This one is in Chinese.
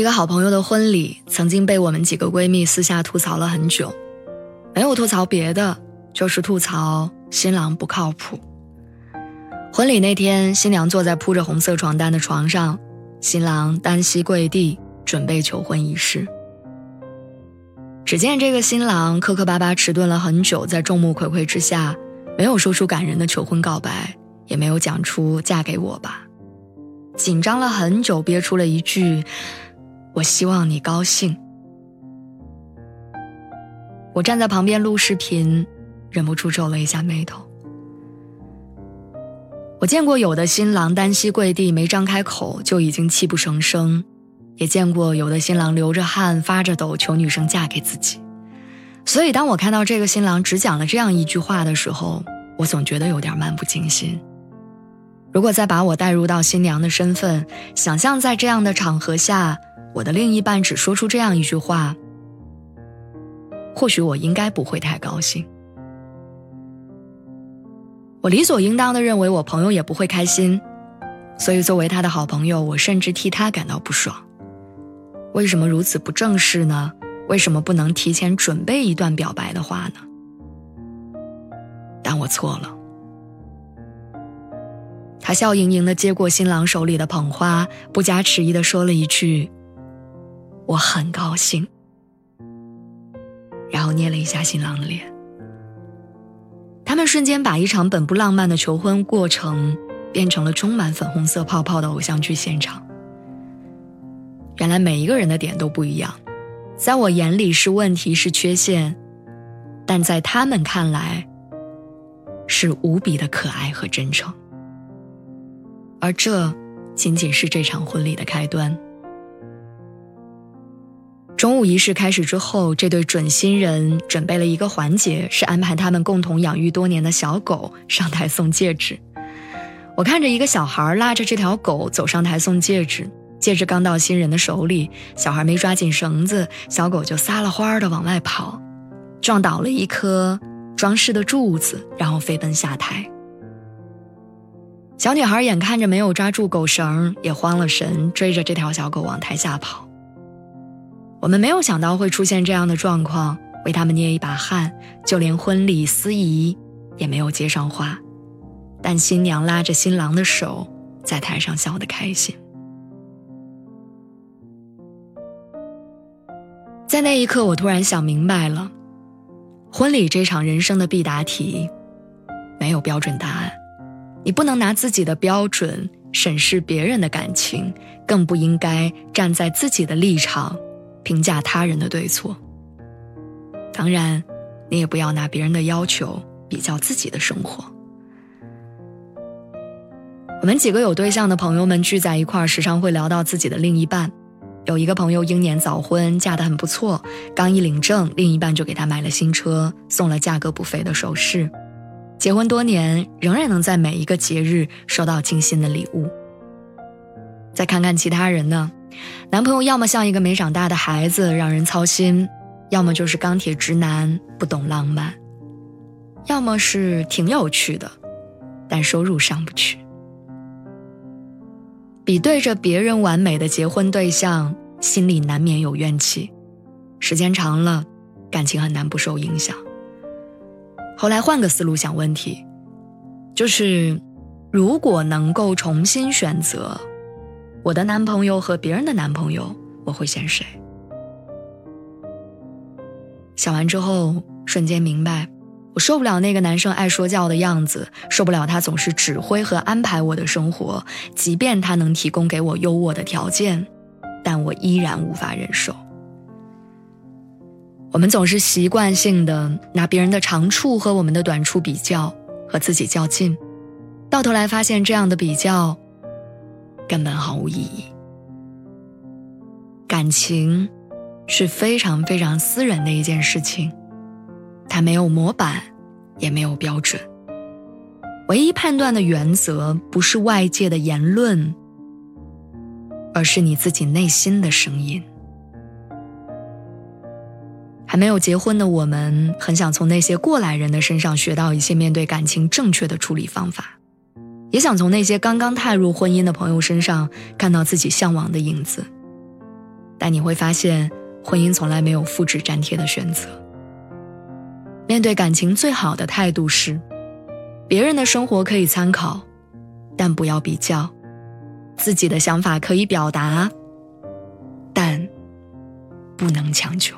一个好朋友的婚礼，曾经被我们几个闺蜜私下吐槽了很久，没有吐槽别的，就是吐槽新郎不靠谱。婚礼那天，新娘坐在铺着红色床单的床上，新郎单膝跪地准备求婚仪式。只见这个新郎磕磕巴巴迟钝了很久，在众目睽睽之下，没有说出感人的求婚告白，也没有讲出嫁给我吧，紧张了很久，憋出了一句。我希望你高兴。我站在旁边录视频，忍不住皱了一下眉头。我见过有的新郎单膝跪地，没张开口就已经泣不成声；也见过有的新郎流着汗、发着抖求女生嫁给自己。所以，当我看到这个新郎只讲了这样一句话的时候，我总觉得有点漫不经心。如果再把我带入到新娘的身份，想象在这样的场合下。我的另一半只说出这样一句话，或许我应该不会太高兴。我理所应当的认为我朋友也不会开心，所以作为他的好朋友，我甚至替他感到不爽。为什么如此不正式呢？为什么不能提前准备一段表白的话呢？但我错了。他笑盈盈的接过新郎手里的捧花，不加迟疑的说了一句。我很高兴，然后捏了一下新郎的脸。他们瞬间把一场本不浪漫的求婚过程变成了充满粉红色泡泡的偶像剧现场。原来每一个人的点都不一样，在我眼里是问题是缺陷，但在他们看来是无比的可爱和真诚。而这仅仅是这场婚礼的开端。中午仪式开始之后，这对准新人准备了一个环节，是安排他们共同养育多年的小狗上台送戒指。我看着一个小孩拉着这条狗走上台送戒指，戒指刚到新人的手里，小孩没抓紧绳子，小狗就撒了欢儿的往外跑，撞倒了一颗装饰的柱子，然后飞奔下台。小女孩眼看着没有抓住狗绳，也慌了神，追着这条小狗往台下跑。我们没有想到会出现这样的状况，为他们捏一把汗，就连婚礼司仪也没有接上话。但新娘拉着新郎的手，在台上笑得开心。在那一刻，我突然想明白了，婚礼这场人生的必答题，没有标准答案。你不能拿自己的标准审视别人的感情，更不应该站在自己的立场。评价他人的对错，当然，你也不要拿别人的要求比较自己的生活。我们几个有对象的朋友们聚在一块儿，时常会聊到自己的另一半。有一个朋友英年早婚，嫁得很不错，刚一领证，另一半就给他买了新车，送了价格不菲的首饰。结婚多年，仍然能在每一个节日收到精心的礼物。再看看其他人呢？男朋友要么像一个没长大的孩子，让人操心；要么就是钢铁直男，不懂浪漫；要么是挺有趣的，但收入上不去。比对着别人完美的结婚对象，心里难免有怨气。时间长了，感情很难不受影响。后来换个思路想问题，就是如果能够重新选择。我的男朋友和别人的男朋友，我会选谁？想完之后，瞬间明白，我受不了那个男生爱说教的样子，受不了他总是指挥和安排我的生活，即便他能提供给我优渥的条件，但我依然无法忍受。我们总是习惯性的拿别人的长处和我们的短处比较，和自己较劲，到头来发现这样的比较根本毫无意义。感情是非常非常私人的一件事情，它没有模板，也没有标准。唯一判断的原则不是外界的言论，而是你自己内心的声音。还没有结婚的我们，很想从那些过来人的身上学到一些面对感情正确的处理方法，也想从那些刚刚踏入婚姻的朋友身上看到自己向往的影子。但你会发现，婚姻从来没有复制粘贴的选择。面对感情，最好的态度是。别人的生活可以参考，但不要比较；自己的想法可以表达，但不能强求。